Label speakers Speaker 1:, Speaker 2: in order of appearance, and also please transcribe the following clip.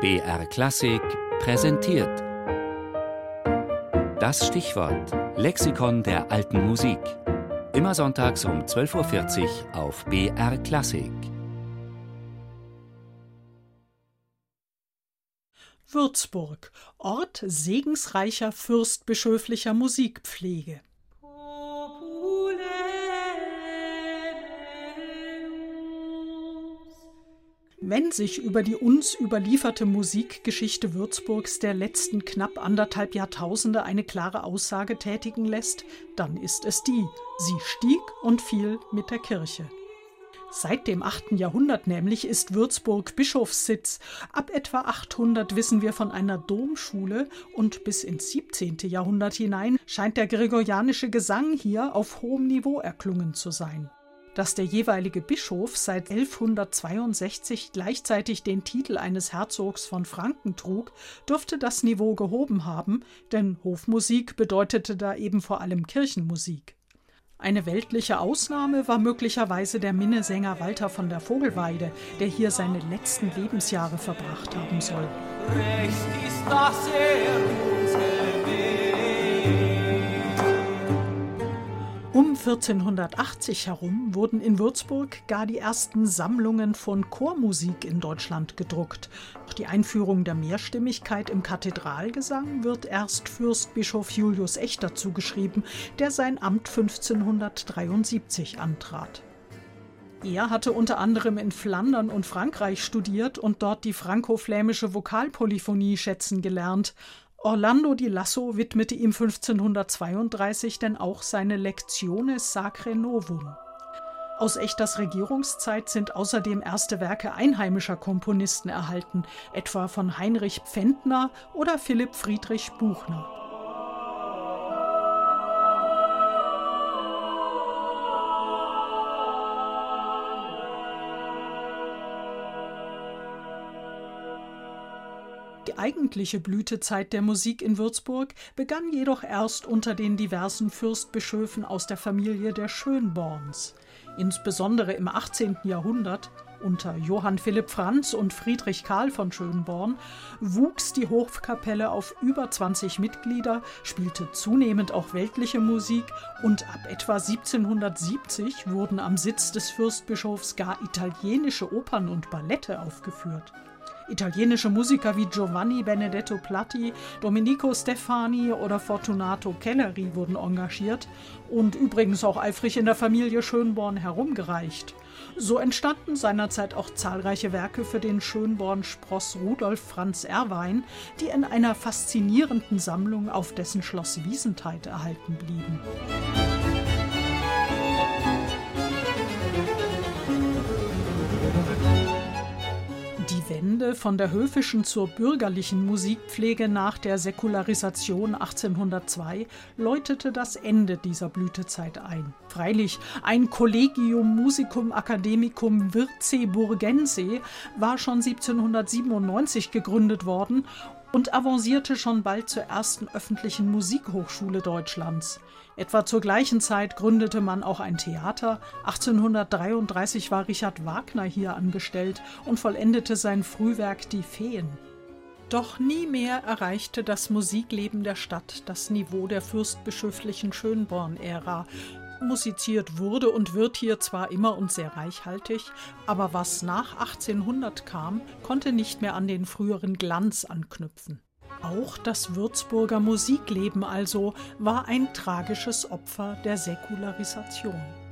Speaker 1: BR Klassik präsentiert. Das Stichwort Lexikon der alten Musik. Immer sonntags um 12.40 Uhr auf BR Klassik.
Speaker 2: Würzburg, Ort segensreicher fürstbischöflicher Musikpflege. Wenn sich über die uns überlieferte Musikgeschichte Würzburgs der letzten knapp anderthalb Jahrtausende eine klare Aussage tätigen lässt, dann ist es die. Sie stieg und fiel mit der Kirche. Seit dem 8. Jahrhundert nämlich ist Würzburg Bischofssitz. Ab etwa 800 wissen wir von einer Domschule und bis ins 17. Jahrhundert hinein scheint der gregorianische Gesang hier auf hohem Niveau erklungen zu sein dass der jeweilige Bischof seit 1162 gleichzeitig den Titel eines Herzogs von Franken trug, dürfte das Niveau gehoben haben, denn Hofmusik bedeutete da eben vor allem Kirchenmusik. Eine weltliche Ausnahme war möglicherweise der Minnesänger Walter von der Vogelweide, der hier seine letzten Lebensjahre verbracht haben soll. Recht ist, dass er Um 1480 herum wurden in Würzburg gar die ersten Sammlungen von Chormusik in Deutschland gedruckt. Doch die Einführung der Mehrstimmigkeit im Kathedralgesang wird erst Fürstbischof Julius Echter zugeschrieben, der sein Amt 1573 antrat. Er hatte unter anderem in Flandern und Frankreich studiert und dort die franco-flämische Vokalpolyphonie schätzen gelernt. Orlando di Lasso widmete ihm 1532 denn auch seine Lectiones Sacre Novum. Aus Echters Regierungszeit sind außerdem erste Werke einheimischer Komponisten erhalten, etwa von Heinrich Pfändner oder Philipp Friedrich Buchner. Die eigentliche Blütezeit der Musik in Würzburg begann jedoch erst unter den diversen Fürstbischöfen aus der Familie der Schönborns. Insbesondere im 18. Jahrhundert unter Johann Philipp Franz und Friedrich Karl von Schönborn wuchs die Hofkapelle auf über 20 Mitglieder, spielte zunehmend auch weltliche Musik und ab etwa 1770 wurden am Sitz des Fürstbischofs gar italienische Opern und Ballette aufgeführt. Italienische Musiker wie Giovanni Benedetto Platti, Domenico Stefani oder Fortunato Kelleri wurden engagiert und übrigens auch eifrig in der Familie Schönborn herumgereicht. So entstanden seinerzeit auch zahlreiche Werke für den Schönborn-Spross Rudolf Franz Erwein, die in einer faszinierenden Sammlung auf dessen Schloss Wiesentheit erhalten blieben. Wende von der höfischen zur bürgerlichen Musikpflege nach der Säkularisation 1802 läutete das Ende dieser Blütezeit ein. Freilich, ein Collegium Musicum Academicum Virceburgense war schon 1797 gegründet worden und avancierte schon bald zur ersten öffentlichen Musikhochschule Deutschlands. Etwa zur gleichen Zeit gründete man auch ein Theater. 1833 war Richard Wagner hier angestellt und vollendete sein Frühwerk Die Feen. Doch nie mehr erreichte das Musikleben der Stadt das Niveau der fürstbischöflichen Schönborn-Ära. Musiziert wurde und wird hier zwar immer und sehr reichhaltig, aber was nach 1800 kam, konnte nicht mehr an den früheren Glanz anknüpfen. Auch das Würzburger Musikleben also war ein tragisches Opfer der Säkularisation.